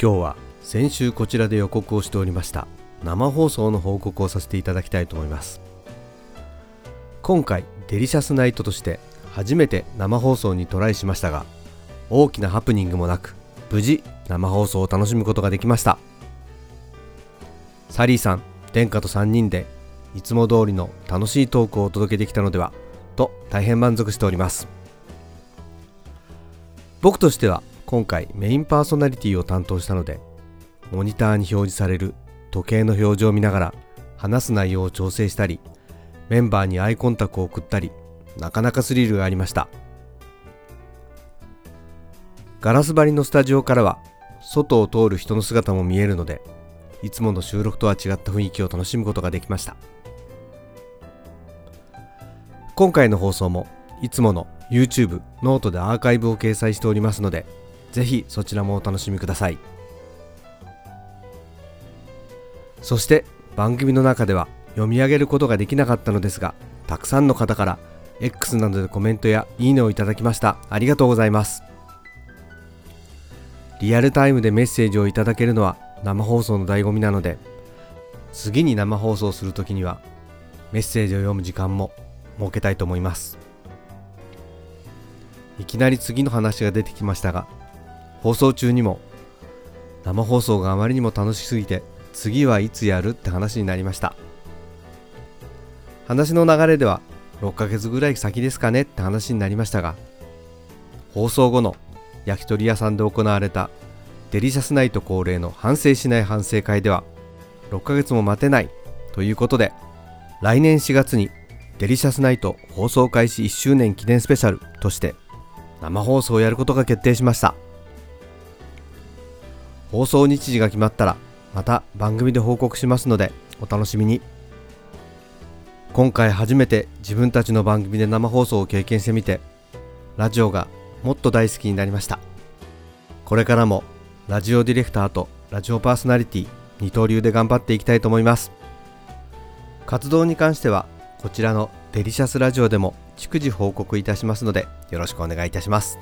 今日は先週こちらで予告をしておりました生放送の報告をさせていただきたいと思います。今回デリシャスナイトとして初めて生放送にトライしましたが大きなハプニングもなく無事生放送を楽しむことができました。サリーさん殿下と3人でいつも通りの楽しいトークをお届けできたのではと大変満足しております。僕としては今回メインパーソナリティを担当したのでモニターに表示される時計の表示を見ながら話す内容を調整したりメンバーにアイコンタクトを送ったりなかなかスリルがありました。ガラス張りのスタジオからは外を通る人の姿も見えるのでいつもの収録とは違った雰囲気を楽しむことができました。今回の放送もいつもの YouTube、 note でアーカイブを掲載しておりますのでぜひそちらもお楽しみください。そして番組の中では読み上げることができなかったのですがたくさんの方から X などでコメントやいいねをいただきました。ありがとうございます。リアルタイムでメッセージをいただけるのは生放送の醍醐味なので次に生放送するときにはメッセージを読む時間も設けたいと思います。いきなり次の話が出てきましたが放送中にも生放送があまりにも楽しすぎて次はいつやるって話になりました。話の流れでは6ヶ月ぐらい先ですかねって話になりましたが放送後の焼き鳥屋さんで行われたデリシャスナイト恒例の反省しない反省会では6ヶ月も待てないということで来年4月にデリシャスナイト放送開始1周年記念スペシャルとして生放送をやることが決定しました。放送日時が決まったらまた番組で報告しますのでお楽しみに。今回初めて自分たちの番組で生放送を経験してみてラジオがもっと大好きになりました。これからもラジオディレクターとラジオパーソナリティ二刀流で頑張っていきたいと思います。活動に関してはこちらのデリシャスラジオでも逐次報告いたしますのでよろしくお願いいたします。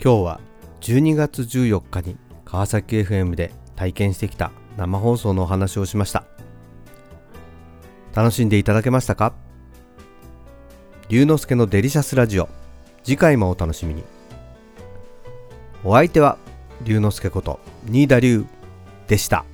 今日は12月14日に川崎 FM で体験してきた生放送のお話をしました。楽しんでいただけましたか？龍之介のデリシャスラジオ。次回もお楽しみに。お相手は龍之介こと新田龍でした。